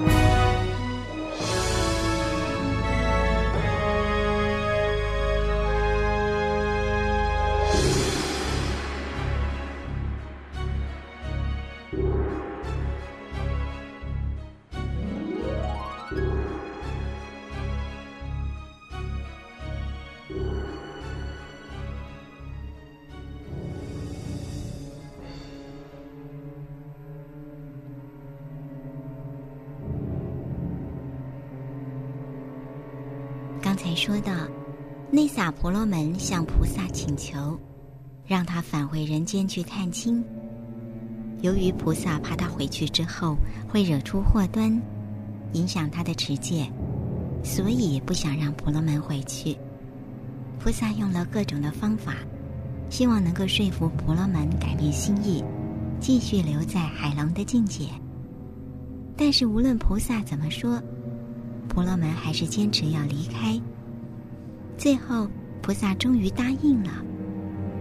Bye. 刚才说到，内萨婆罗门向菩萨请求，让他返回人间去探亲。由于菩萨怕他回去之后会惹出祸端，影响他的持戒，所以不想让婆罗门回去。菩萨用了各种的方法，希望能够说服婆罗门改变心意，继续留在海龙的境界。但是无论菩萨怎么说，婆罗门还是坚持要离开。最后，菩萨终于答应了，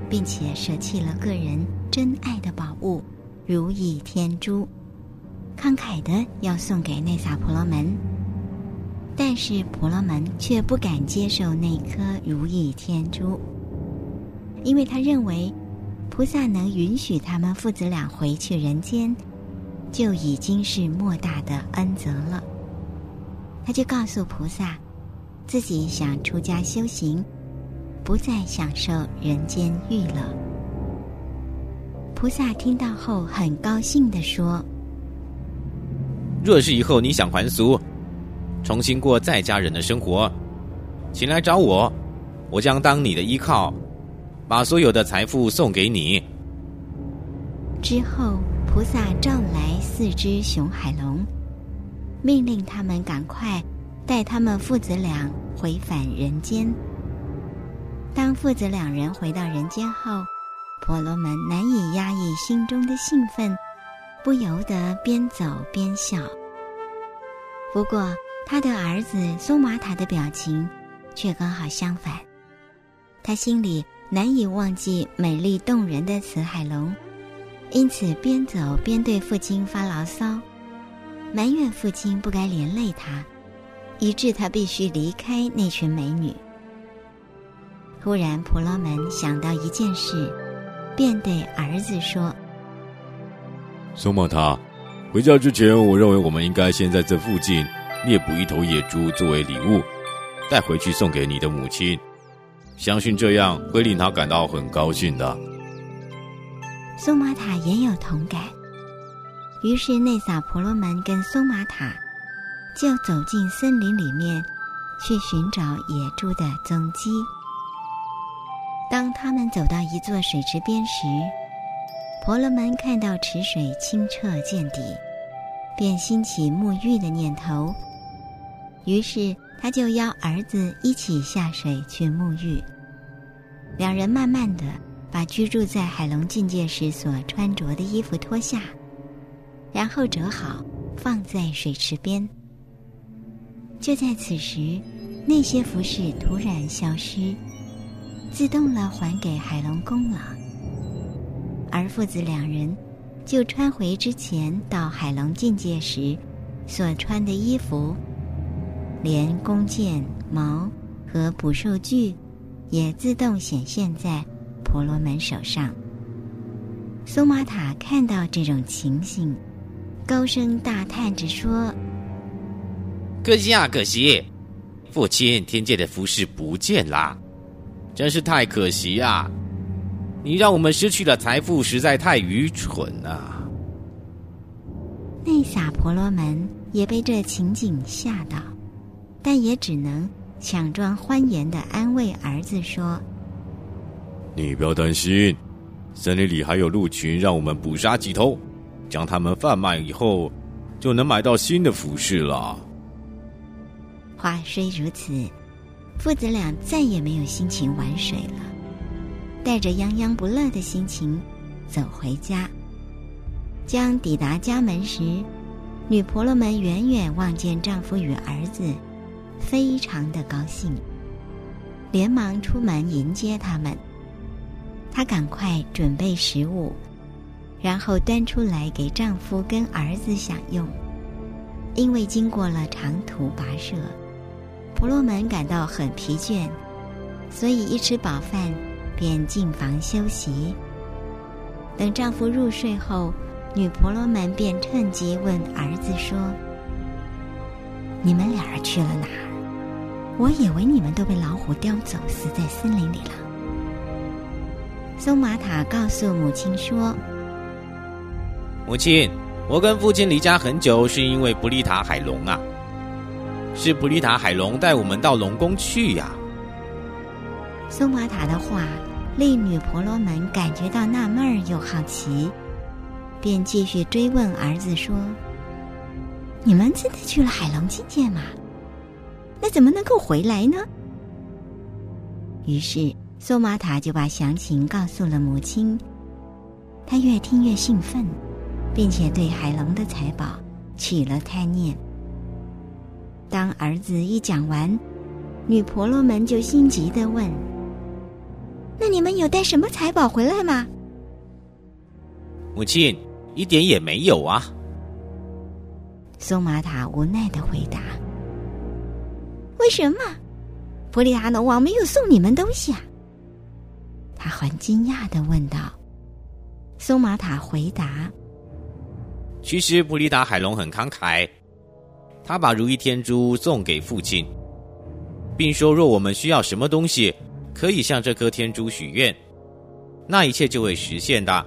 并且舍弃了个人真爱的宝物——如意天珠，慷慨的要送给内萨婆罗门。但是婆罗门却不敢接受那颗如意天珠，因为他认为，菩萨能允许他们父子俩回去人间，就已经是莫大的恩泽了。他就告诉菩萨，自己想出家修行，不再享受人间欲乐。菩萨听到后很高兴地说：“若是以后你想还俗，重新过在家人的生活，请来找我，我将当你的依靠，把所有的财富送给你。”之后，菩萨召来四只熊海龙。命令他们赶快带他们父子俩回返人间。当父子两人回到人间后，婆罗门难以压抑心中的兴奋，不由得边走边笑。不过，他的儿子苏玛塔的表情却刚好相反，他心里难以忘记美丽动人的慈海龙，因此边走边对父亲发牢骚。埋怨父亲不该连累他，以致他必须离开那群美女。忽然，婆罗门想到一件事，便对儿子说：“松玛塔，回家之前，我认为我们应该先在这附近猎捕一头野猪作为礼物，带回去送给你的母亲。相信这样会令她感到很高兴的。”松玛塔也有同感。于是，内萨婆罗门跟松玛塔就走进森林里面，去寻找野猪的踪迹。当他们走到一座水池边时，婆罗门看到池水清澈见底，便兴起沐浴的念头。于是，他就邀儿子一起下水去沐浴。两人慢慢的把居住在海龙境界时所穿着的衣服脱下。然后折好，放在水池边。就在此时，那些服饰突然消失，自动了还给海龙宫了。而父子两人就穿回之前到海龙境界时所穿的衣服，连弓箭、矛和捕兽具也自动显现在婆罗门手上。苏玛塔看到这种情形。高声大叹着说：“可惜啊，可惜！父亲天界的服饰不见啦，真是太可惜啊！你让我们失去了财富，实在太愚蠢啊！”内萨婆罗门也被这情景吓到，但也只能强装欢颜的安慰儿子说：“你不要担心，森林里还有鹿群，让我们捕杀几头。”将它们贩卖以后，就能买到新的服饰了。话虽如此，父子俩再也没有心情玩水了，带着洋洋不乐的心情走回家。将抵达家门时，女婆罗门远远望见丈夫与儿子，非常的高兴，连忙出门迎接他们。她赶快准备食物。然后端出来给丈夫跟儿子享用。因为经过了长途跋涉，婆罗门感到很疲倦，所以一吃饱饭便进房休息。等丈夫入睡后，女婆罗门便趁机问儿子说：“你们俩去了哪儿？我以为你们都被老虎叼走，死在森林里了。”松玛塔告诉母亲说：“母亲。”我跟父亲离家很久，是因为布利塔海龙啊，是布利塔海龙带我们到龙宫去呀。苏玛塔的话令女婆罗门感觉到纳闷又好奇，便继续追问儿子说：“你们真的去了海龙境界吗？那怎么能够回来呢？”于是苏玛塔就把详情告诉了母亲，她越听越兴奋。并且对海龙的财宝起了贪念。当儿子一讲完，女婆罗门就心急的问：“那你们有带什么财宝回来吗？”母亲，一点也没有啊。松玛塔无奈的回答：“为什么？普利达农王没有送你们东西啊？”他很惊讶的问道。松玛塔回答。其实布利达海龙很慷慨，他把如意天珠送给父亲，并说若我们需要什么东西，可以向这颗天珠许愿，那一切就会实现的。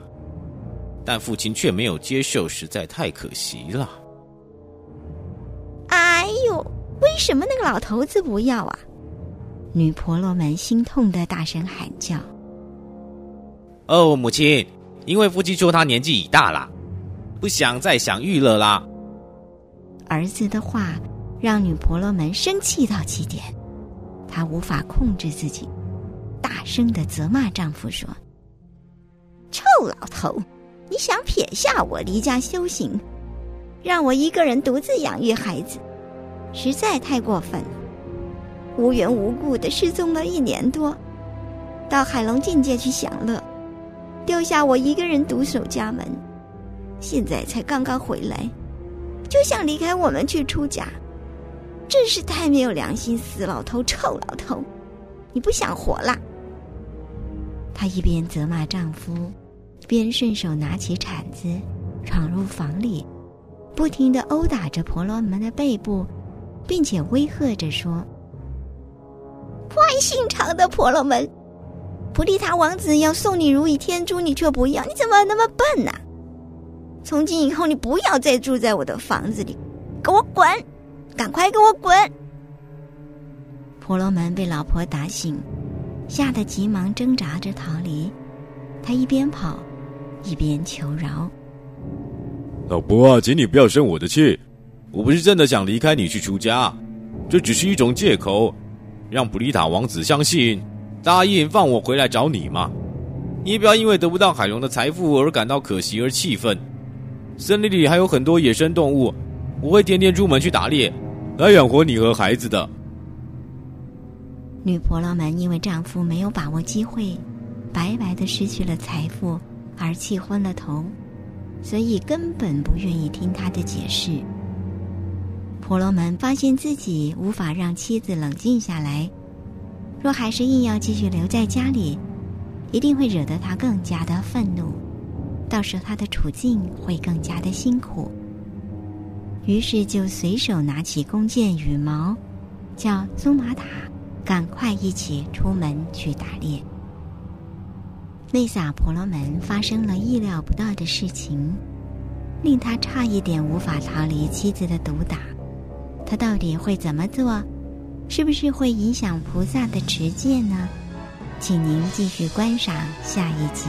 但父亲却没有接受，实在太可惜了。哎呦，为什么那个老头子不要啊？女婆罗门心痛的大声喊叫。哦，母亲，因为父亲说他年纪已大了。不想再享娱乐啦。儿子的话让女婆罗门生气到极点，她无法控制自己，大声的责骂丈夫说：“臭老头，你想撇下我离家修行，让我一个人独自养育孩子，实在太过分了！无缘无故的失踪了一年多，到海龙境界去享乐，丢下我一个人独守家门。”现在才刚刚回来，就想离开我们去出家，真是太没有良心！死老头，臭老头，你不想活啦？她一边责骂丈夫，边顺手拿起铲子，闯入房里，不停的殴打着婆罗门的背部，并且威吓着说：“坏心肠的婆罗门，菩提塔王子要送你如意天珠，你却不要，你怎么那么笨呢？”从今以后，你不要再住在我的房子里，给我滚！赶快给我滚！婆罗门被老婆打醒，吓得急忙挣扎着逃离。他一边跑，一边求饶：“老婆啊，请你不要生我的气，我不是真的想离开你去出家，这只是一种借口，让普利塔王子相信，答应放我回来找你嘛。你不要因为得不到海龙的财富而感到可惜而气愤。”森林里还有很多野生动物，我会天天出门去打猎，来养活你和孩子的。女婆罗门因为丈夫没有把握机会，白白的失去了财富，而气昏了头，所以根本不愿意听他的解释。婆罗门发现自己无法让妻子冷静下来，若还是硬要继续留在家里，一定会惹得他更加的愤怒。到时候他的处境会更加的辛苦，于是就随手拿起弓箭羽毛，叫苏玛塔赶快一起出门去打猎。内萨婆罗门发生了意料不到的事情，令他差一点无法逃离妻子的毒打。他到底会怎么做？是不是会影响菩萨的持戒呢？请您继续观赏下一集。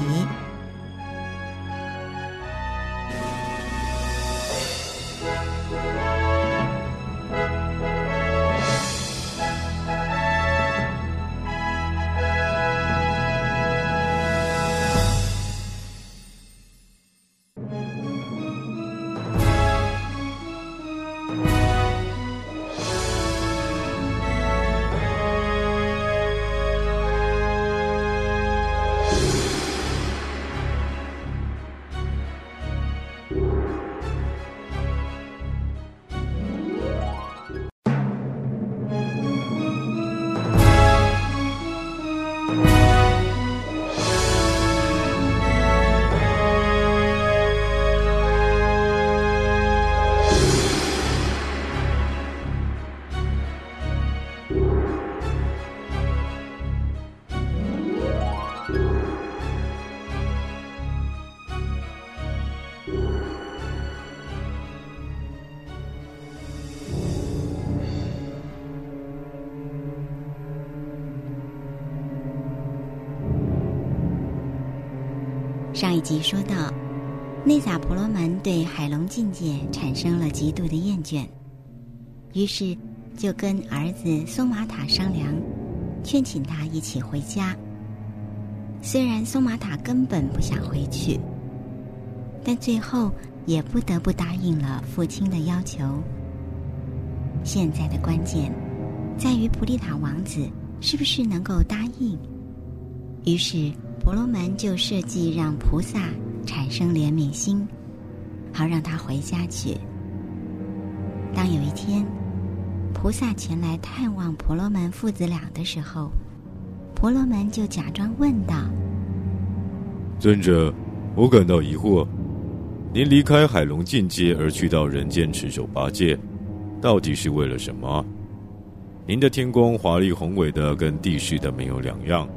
上一集说到，内萨婆罗门对海龙境界产生了极度的厌倦，于是就跟儿子松玛塔商量，劝请他一起回家。虽然松玛塔根本不想回去，但最后也不得不答应了父亲的要求。现在的关键在于普利塔王子是不是能够答应。于是婆罗门就设计让菩萨产生怜悯心，好让他回家去。当有一天菩萨前来探望婆罗门父子俩的时候，婆罗门就假装问道：“尊者，我感到疑惑，您离开海龙境界而去到人间持守八戒，到底是为了什么？您的天宫华丽宏伟的，跟地势的没有两样。”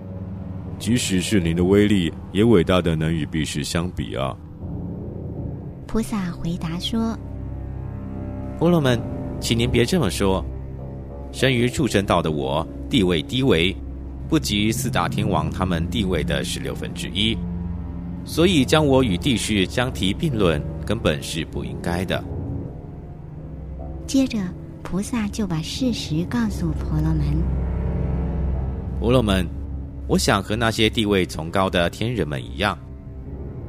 即使是您的威力，也伟大的能与避世相比啊！菩萨回答说：“婆罗门，请您别这么说。生于畜生道的我，地位低微，不及四大天王他们地位的十六分之一，所以将我与地势相提并论，根本是不应该的。”接着，菩萨就把事实告诉婆罗门：“婆罗门。”我想和那些地位崇高的天人们一样，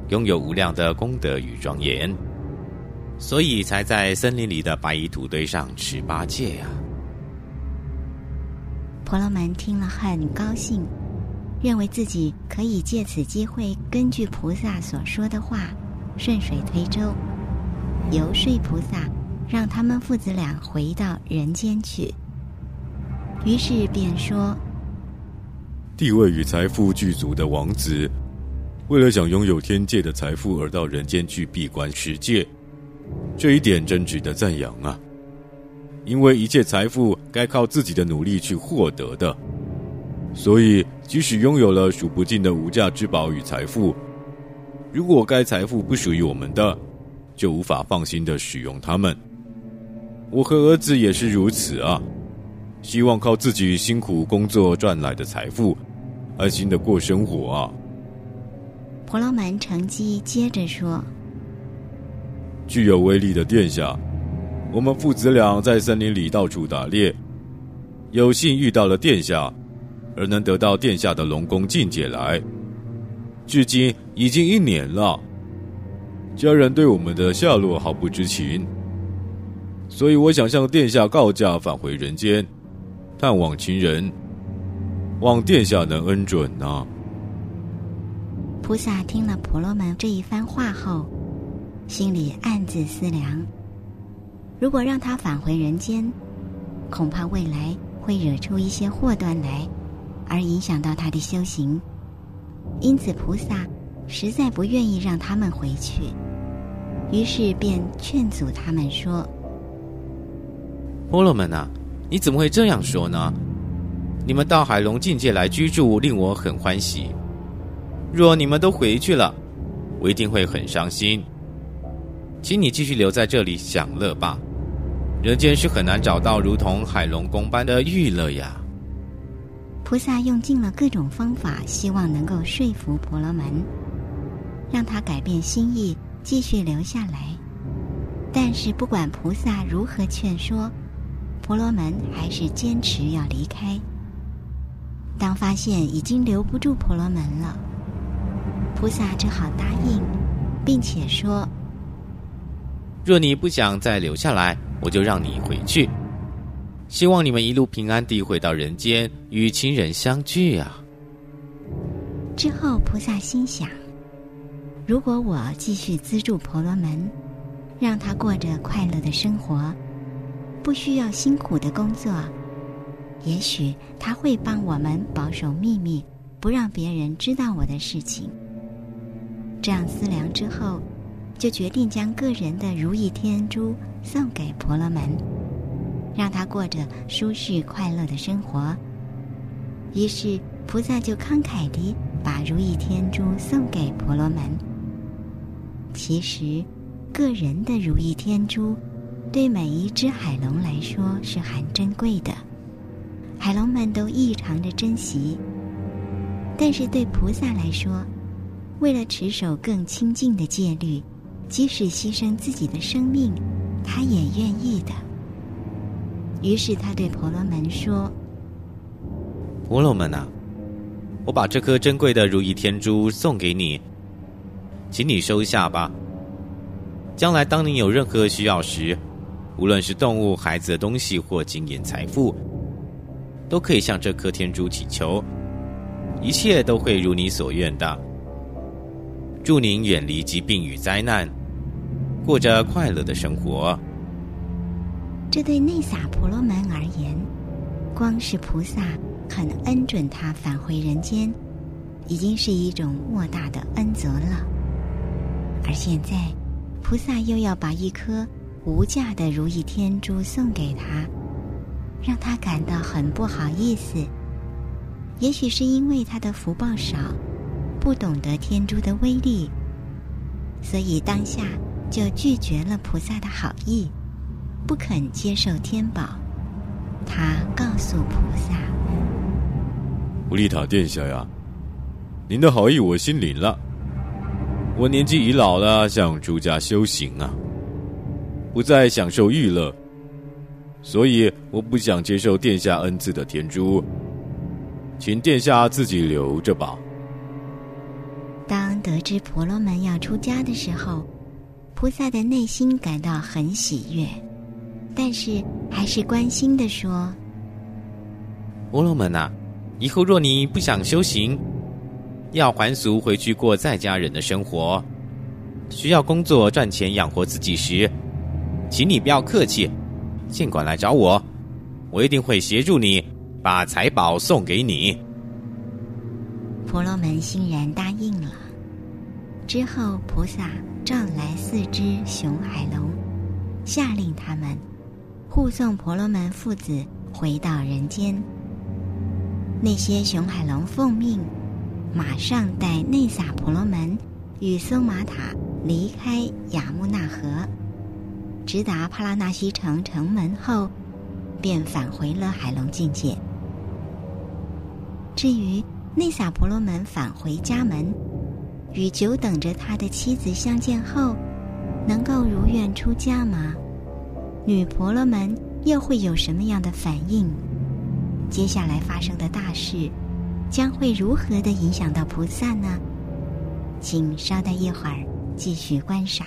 拥有无量的功德与庄严，所以才在森林里的白衣土堆上持八戒呀。婆罗门听了很高兴，认为自己可以借此机会，根据菩萨所说的话，顺水推舟，游说菩萨，让他们父子俩回到人间去。于是便说。地位与财富具足的王子，为了想拥有天界的财富而到人间去闭关世界，这一点真值得赞扬啊！因为一切财富该靠自己的努力去获得的，所以即使拥有了数不尽的无价之宝与财富，如果该财富不属于我们的，就无法放心的使用它们。我和儿子也是如此啊！希望靠自己辛苦工作赚来的财富。安心的过生活啊！婆罗门乘机接着说：“具有威力的殿下，我们父子俩在森林里到处打猎，有幸遇到了殿下，而能得到殿下的龙宫境界来。至今已经一年了，家人对我们的下落毫不知情，所以我想向殿下告假，返回人间，探望亲人。”望殿下能恩准呐！菩萨听了婆罗门这一番话后，心里暗自思量：如果让他返回人间，恐怕未来会惹出一些祸端来，而影响到他的修行。因此，菩萨实在不愿意让他们回去，于是便劝阻他们说：“婆罗门啊，你怎么会这样说呢？”你们到海龙境界来居住，令我很欢喜。若你们都回去了，我一定会很伤心。请你继续留在这里享乐吧。人间是很难找到如同海龙宫般的娱乐呀。菩萨用尽了各种方法，希望能够说服婆罗门，让他改变心意，继续留下来。但是不管菩萨如何劝说，婆罗门还是坚持要离开。当发现已经留不住婆罗门了，菩萨只好答应，并且说：“若你不想再留下来，我就让你回去。希望你们一路平安地回到人间，与亲人相聚啊。”之后，菩萨心想：如果我继续资助婆罗门，让他过着快乐的生活，不需要辛苦的工作。也许他会帮我们保守秘密，不让别人知道我的事情。这样思量之后，就决定将个人的如意天珠送给婆罗门，让他过着舒适快乐的生活。于是菩萨就慷慨地把如意天珠送给婆罗门。其实，个人的如意天珠，对每一只海龙来说是很珍贵的。海龙们都异常的珍惜，但是对菩萨来说，为了持守更亲近的戒律，即使牺牲自己的生命，他也愿意的。于是他对婆罗门说：“婆罗门啊，我把这颗珍贵的如意天珠送给你，请你收下吧。将来当你有任何需要时，无论是动物、孩子的东西或金银财富，都可以向这颗天珠祈求，一切都会如你所愿的。祝您远离疾病与灾难，过着快乐的生活。”这对内萨婆罗门而言，光是菩萨肯恩准他返回人间，已经是一种莫大的恩泽了。而现在，菩萨又要把一颗无价的如意天珠送给他，让他感到很不好意思。也许是因为他的福报少，不懂得天珠的威力，所以当下就拒绝了菩萨的好意。不肯接受天宝，他告诉菩萨：“乌利塔殿下呀，您的好意我心领了。我年纪已老了，想出家修行啊，不再享受娱乐，所以我不想接受殿下恩赐的天珠，请殿下自己留着吧。”当得知婆罗门要出家的时候，菩萨的内心感到很喜悦。但是还是关心的说：“婆罗门啊，以后若你不想修行，要还俗回去过在家人的生活，需要工作赚钱养活自己时，请你不要客气，尽管来找我，我一定会协助你把财宝送给你。”婆罗门欣然答应了。之后，菩萨召来四只熊海龙，下令他们。护送婆罗门父子回到人间。那些熊海龙奉命，马上带内萨婆罗门与松玛塔离开雅木纳河，直达帕拉纳西城城门后，便返回了海龙境界。至于内萨婆罗门返回家门，与久等着他的妻子相见后，能够如愿出家吗？女婆罗门又会有什么样的反应？接下来发生的大事，将会如何的影响到菩萨呢？请稍待一会儿，继续观赏。